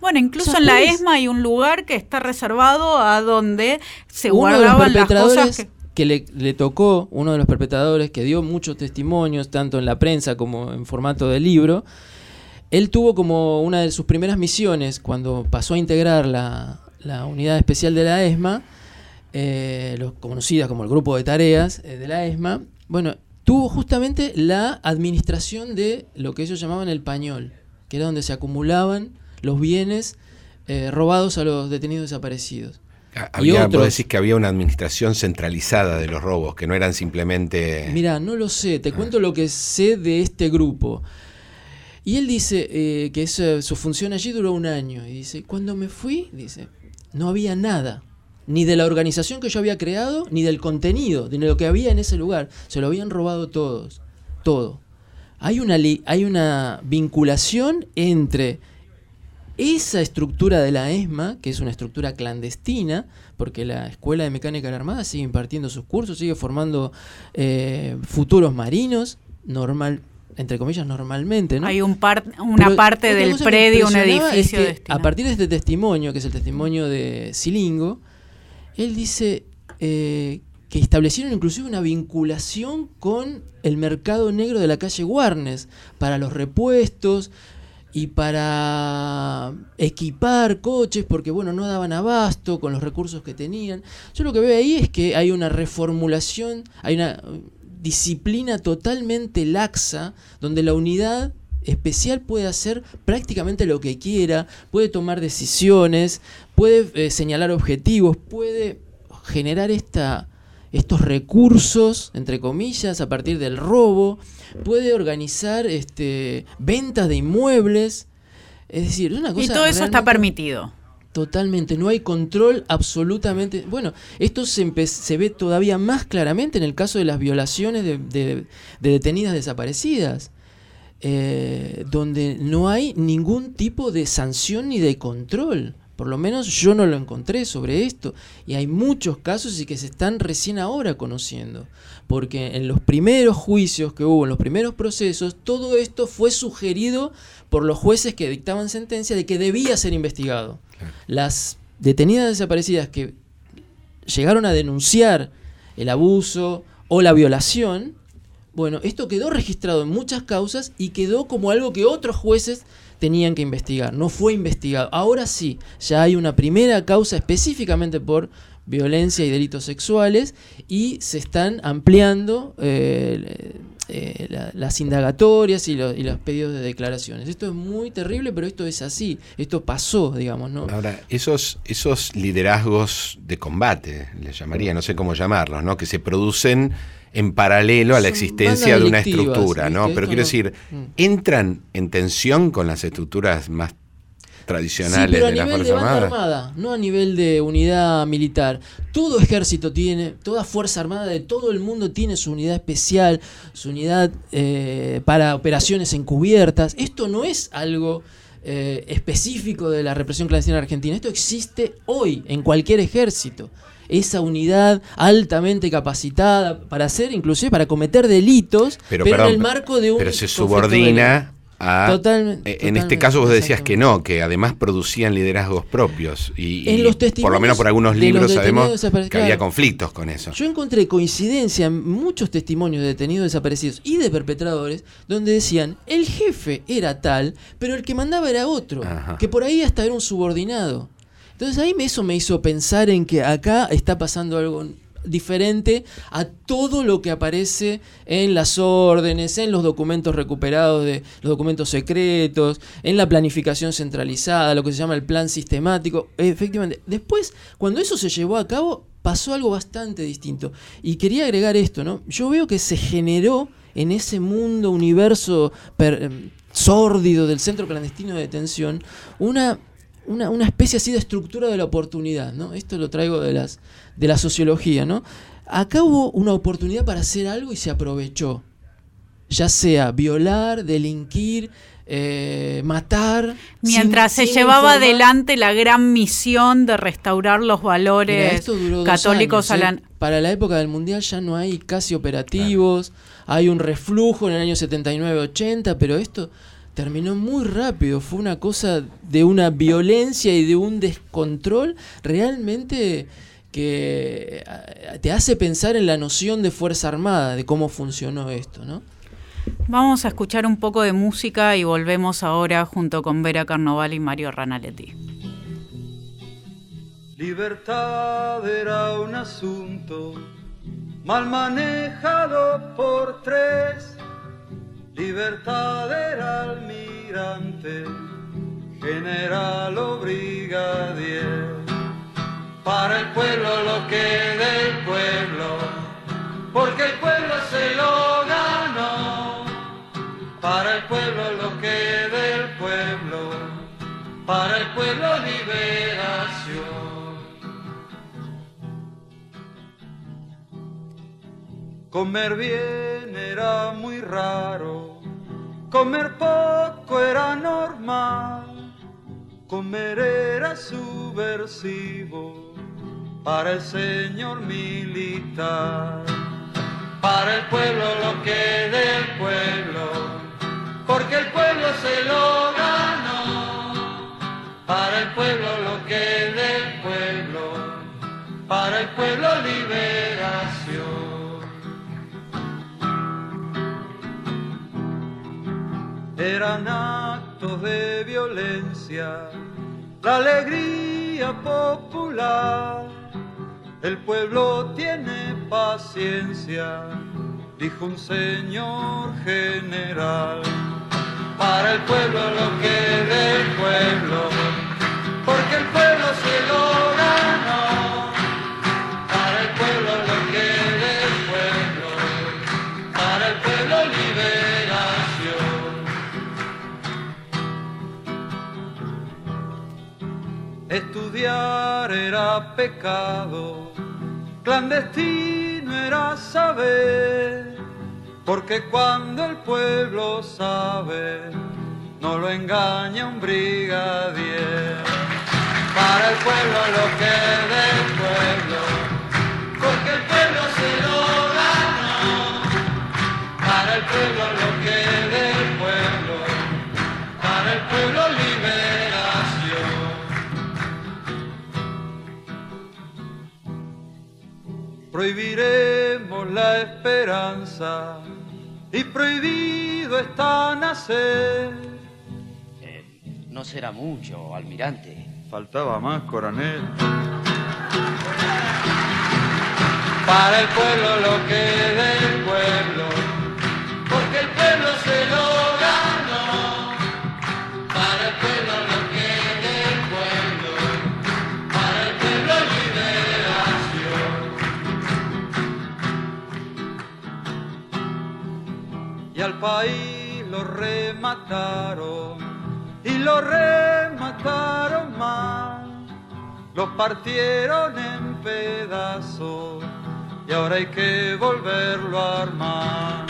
Bueno, incluso ¿Esas en la puedes? ESMA hay un lugar que está reservado a donde se uno de los guardaban las cosas que... que, le, tocó, uno de los perpetradores que dio muchos testimonios, tanto en la prensa como en formato de libro, él tuvo como una de sus primeras misiones, cuando pasó a integrar la, la unidad especial de la ESMA, eh, conocida como el grupo de tareas eh, de la ESMA, bueno, tuvo justamente la administración de lo que ellos llamaban el pañol, que era donde se acumulaban los bienes eh, robados a los detenidos desaparecidos. Ah, Y Había, otros. vos decís que había una administración centralizada de los robos, que no eran simplemente... Mira, no lo sé, te cuento lo que sé de este grupo. Y él dice eh, que su función allí duró un año. Y dice, cuando me fui, dice, no había nada. Ni de la organización que yo había creado, ni del contenido, ni de lo que había en ese lugar. Se lo habían robado todos. Todo. Hay una, hay una vinculación entre esa estructura de la ESMA, que es una estructura clandestina, porque la Escuela de Mecánica de la Armada sigue impartiendo sus cursos, sigue formando eh, futuros marinos, normal, entre comillas, normalmente, ¿no? Hay un par- una Pero parte del predio, un es edificio que. A partir de este testimonio, que es el testimonio de Silingo, él dice eh, que establecieron inclusive una vinculación con el mercado negro de la calle Warnes para los repuestos y para equipar coches porque bueno no daban abasto con los recursos que tenían. Yo lo que veo ahí es que hay una reformulación, hay una eh, disciplina totalmente laxa donde la unidad especial puede hacer prácticamente lo que quiera, puede tomar decisiones, puede eh, señalar objetivos, puede generar esta, estos recursos, entre comillas, a partir del robo, puede organizar este, ventas de inmuebles. Es decir, es una cosa Y todo eso está permitido. Totalmente, no hay control absolutamente. Bueno, esto se, se ve todavía más claramente en el caso de las violaciones de, de- de detenidas desaparecidas, eh, donde no hay ningún tipo de sanción ni de control. Por lo menos yo no lo encontré sobre esto. Y hay muchos casos y que se están recién ahora conociendo. Porque en los primeros juicios que hubo, en los primeros procesos, todo esto fue sugerido por los jueces que dictaban sentencia de que debía ser investigado. Las detenidas desaparecidas que llegaron a denunciar el abuso o la violación, bueno, esto quedó registrado en muchas causas y quedó como algo que otros jueces tenían que investigar. No fue investigado. Ahora sí, ya hay una primera causa específicamente por violencia y delitos sexuales y se están ampliando eh, eh, la- las indagatorias y los pedidos de declaraciones. Esto es muy terrible, pero esto es así. Esto pasó, digamos, ¿no? Ahora, esos, esos liderazgos de combate, les llamaría, no sé cómo llamarlos, ¿no? Que se producen en paralelo a la Son existencia de una estructura, ¿no? Pero quiero decir, Mm. ¿entran en tensión con las estructuras más tradicionales Sí, pero a de nivel Fuerzas de banda Armadas? armada, no a nivel de unidad militar. Todo ejército tiene, toda fuerza armada de todo el mundo tiene su unidad especial, su unidad eh, para operaciones encubiertas. Esto no es algo eh, específico de la represión clandestina argentina. Esto existe hoy en cualquier ejército. Esa unidad altamente capacitada para hacer, inclusive para cometer delitos, pero, perdón, en el marco de un Pero se subordina a... Eh, En este caso vos decías que no, que además producían liderazgos propios. Y, En los por lo menos por algunos libros sabemos que había conflictos con eso. Yo encontré coincidencia en muchos testimonios de detenidos desaparecidos y de perpetradores donde decían el jefe era tal, pero el que mandaba era otro, Ajá. que por ahí hasta era un subordinado. Entonces ahí eso me hizo pensar en que acá está pasando algo diferente a todo lo que aparece en las órdenes, en los documentos recuperados de los documentos secretos, en la planificación centralizada, lo que se llama el plan sistemático. Efectivamente, después, cuando eso se llevó a cabo, pasó algo bastante distinto. Y quería agregar esto, ¿no? Yo veo que se generó en ese mundo, universo per- em, sórdido del centro clandestino de detención, una una, una especie así de estructura de la oportunidad, ¿no? Esto lo traigo de las de la sociología, ¿no? Acá hubo una oportunidad para hacer algo y se aprovechó. Ya sea violar, delinquir, eh, matar. Mientras sin- se sin llevaba informar. adelante la gran misión de restaurar los valores católicos años, a ¿eh? la... Para la época del Mundial ya no hay casi operativos, hay un reflujo en el año 79-80, pero esto terminó muy rápido. Fue una cosa de una violencia y de un descontrol realmente que eh, te hace pensar en la noción de Fuerza Armada, de cómo funcionó esto, ¿no? Vamos a escuchar un poco de música y volvemos ahora junto con Vera Carnoval y Mario Ranaletti. Libertad era un asunto mal manejado por tres. Libertad era almirante, general o brigadier para el pueblo lo que del pueblo, porque el pueblo se lo ganó, para el pueblo lo que del pueblo, para el pueblo liberación. Comer bien era muy raro, comer poco era normal, comer era subversivo para el señor militar, para el pueblo lo que del pueblo, porque el pueblo se lo ganó, para el pueblo lo que del pueblo, para el pueblo liberación. De violencia, la alegría popular el pueblo tiene paciencia, dijo un señor general. Para el pueblo lo que del pueblo, porque el pueblo se lo Era pecado clandestino era saber, porque cuando el pueblo sabe, no lo engaña un brigadier. Para el pueblo lo que del pueblo, porque el pueblo se lo ganó. Para el pueblo lo que prohibiremos la esperanza y prohibido está nacer. Eh, no será mucho, almirante. Faltaba más, coronel. Para el pueblo lo que país lo remataron y lo remataron mal, lo partieron en pedazos y ahora hay que volverlo a armar.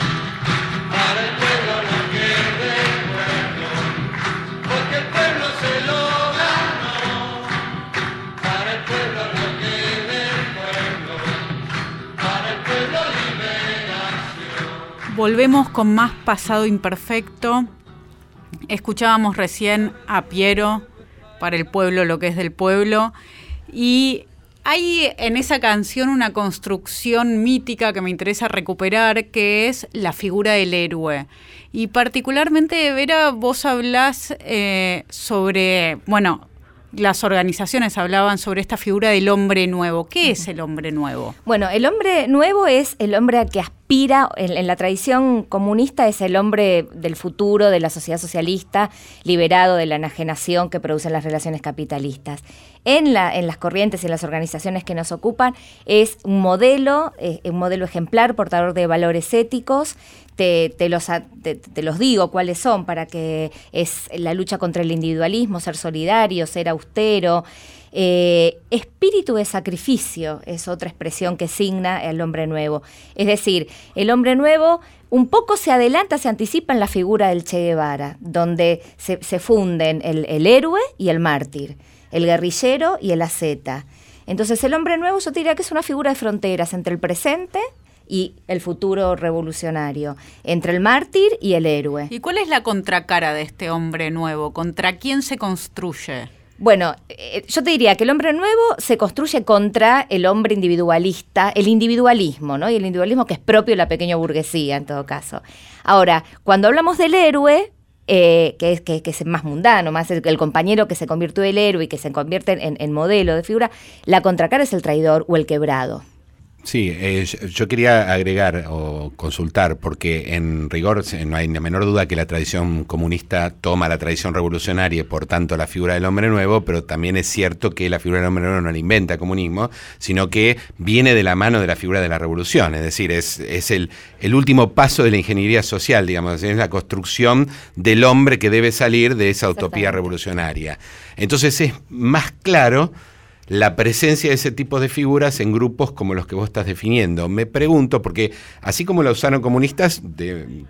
Volvemos con más pasado imperfecto. Escuchábamos recién a Piero para el pueblo lo que es del pueblo y hay en esa canción una construcción mítica que me interesa recuperar, que es la figura del héroe. Y particularmente, Vera, vos hablás eh, sobre, bueno, las organizaciones hablaban sobre esta figura del hombre nuevo. ¿Qué es el hombre nuevo? Bueno, el hombre nuevo es el hombre que aspira, en, en, la tradición comunista es el hombre del futuro, de la sociedad socialista, liberado de la enajenación que producen las relaciones capitalistas. En, la, en las corrientes y en las organizaciones que nos ocupan es un modelo, eh, un modelo ejemplar, portador de valores éticos, te, los, te, te, los, digo cuáles son, para que es la lucha contra el individualismo, ser solidario, ser austero. Eh, espíritu de sacrificio es otra expresión que signa al hombre nuevo. Es decir, el hombre nuevo un poco se adelanta, se anticipa en la figura del Che Guevara, donde se, se funden el, el, héroe y el mártir, el guerrillero y el asceta. Entonces el hombre nuevo yo diría que es una figura de fronteras entre el presente y el futuro revolucionario, entre el mártir y el héroe. ¿Y cuál es la contracara de este hombre nuevo? ¿Contra quién se construye? Bueno, eh, yo te diría que el hombre nuevo se construye contra el hombre individualista, el individualismo, ¿no? Y el individualismo que es propio de la pequeña burguesía, en todo caso. Ahora, cuando hablamos del héroe, eh, que, es, que, es más mundano, más el, compañero que se convirtió en el héroe y que se convierte en, en modelo de figura, la contracara es el traidor o el quebrado. Sí, eh, yo quería agregar o consultar, porque en rigor no hay ni menor duda que la tradición comunista toma la tradición revolucionaria y por tanto la figura del hombre nuevo, pero también es cierto que la figura del hombre nuevo no la inventa el comunismo, sino que viene de la mano de la figura de la revolución, es decir, es, es el, el último paso de la ingeniería social, digamos, es la construcción del hombre que debe salir de esa utopía revolucionaria. Entonces es más claro la presencia de ese tipo de figuras en grupos como los que vos estás definiendo. Me pregunto, porque así como los usaron comunistas,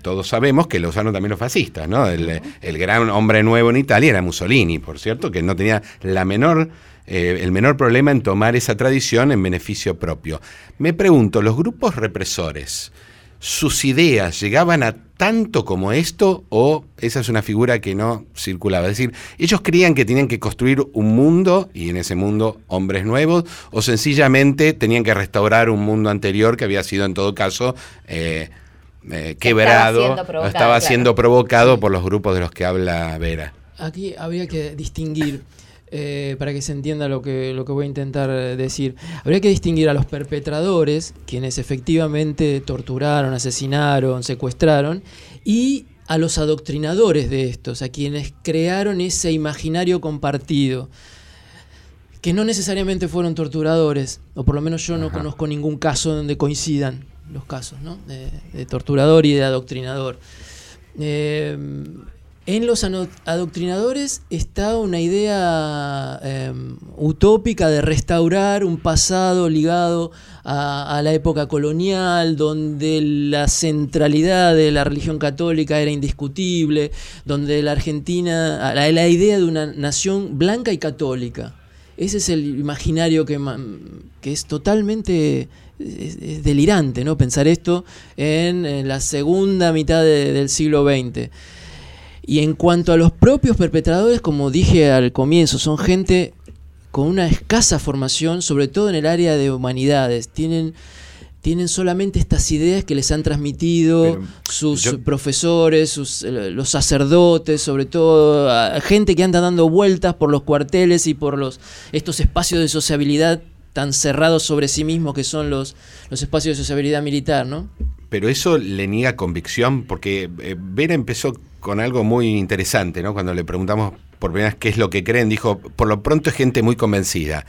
todos sabemos que lo usaron también los fascistas, ¿no? El, gran hombre nuevo en Italia era Mussolini, por cierto, que no tenía la menor, eh, el menor problema en tomar esa tradición en beneficio propio. Me pregunto, los grupos represores, sus ideas llegaban a tanto como esto o esa es una figura que no circulaba? Es decir, ellos creían que tenían que construir un mundo y en ese mundo hombres nuevos o sencillamente tenían que restaurar un mundo anterior que había sido en todo caso eh, eh, quebrado, estaba, siendo provocado, por los grupos de los que habla Vera. Aquí habría que distinguir eh, para que se entienda lo que, lo que voy a intentar decir. Habría que distinguir a los perpetradores, quienes efectivamente torturaron, asesinaron, secuestraron, y a los adoctrinadores de estos, a quienes crearon ese imaginario compartido que no necesariamente fueron torturadores, o por lo menos yo no conozco ningún caso donde coincidan los casos de, torturador y de adoctrinador. Eh, en los adoctrinadores está una idea em, utópica de restaurar un pasado ligado a, la época colonial, donde la centralidad de la religión católica era indiscutible, donde la Argentina, la, idea de una nación blanca y católica. Ese es el imaginario que, que es totalmente delirante, ¿no? Pensar esto en, la segunda mitad del siglo XX. Y en cuanto a los propios perpetradores, como dije al comienzo, son gente con una escasa formación, sobre todo en el área de humanidades. Tienen, tienen solamente estas ideas que les han transmitido sus profesores, sus, eh, los sacerdotes, sobre todo gente que anda dando vueltas por los cuarteles y por los, estos espacios de sociabilidad tan cerrados sobre sí mismos que son los, los espacios de sociabilidad militar, ¿no? Pero eso le niega convicción, porque eh, Vera empezó con algo muy interesante, ¿no? Cuando le preguntamos por primera vez qué es lo que creen, dijo, por lo pronto es gente muy convencida.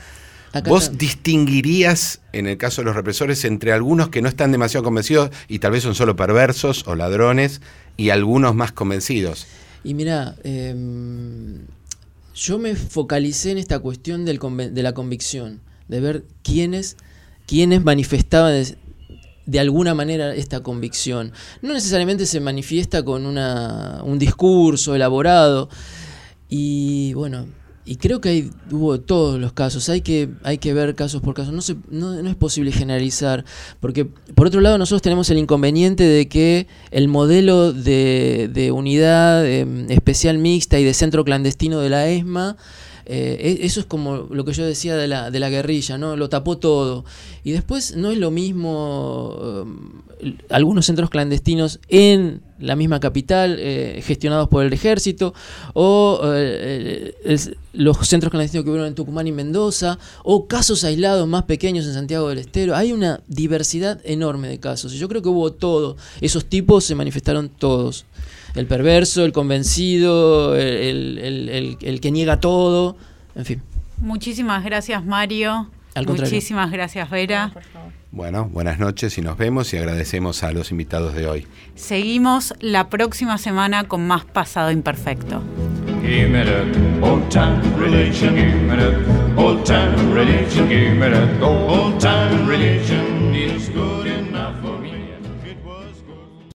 ¿Vos distinguirías, en el caso de los represores, entre algunos que no están demasiado convencidos y tal vez son solo perversos o ladrones y algunos más convencidos? Y mira, em, yo me focalicé en esta cuestión del de la convicción, de ver quiénes, quiénes manifestaban de alguna manera esta convicción. No necesariamente se manifiesta con una, un discurso elaborado. Y bueno, y creo que hay, hubo todos los casos, hay que, hay que ver casos por caso, no, se, no, es posible generalizar, porque por otro lado nosotros tenemos el inconveniente de que el modelo de, de unidad em, especial mixta y de centro clandestino de la ESMA eh, e, eso es como lo que yo decía de la, de la guerrilla, ¿no? Lo tapó todo. Y después no es lo mismo um, algunos centros clandestinos en la misma capital, eh, gestionados por el ejército, o eh, los centros clandestinos que hubieron en Tucumán y Mendoza, o casos aislados más pequeños en Santiago del Estero. Hay una diversidad enorme de casos. Y yo creo que hubo todo. Esos tipos se manifestaron todos el perverso, el convencido, el, que niega todo, en fin. Muchísimas gracias Mario. Muchísimas gracias Vera. bueno, buenas noches y nos vemos y agradecemos a los invitados de hoy. Seguimos la próxima semana con más Pasado Imperfecto. old time religion.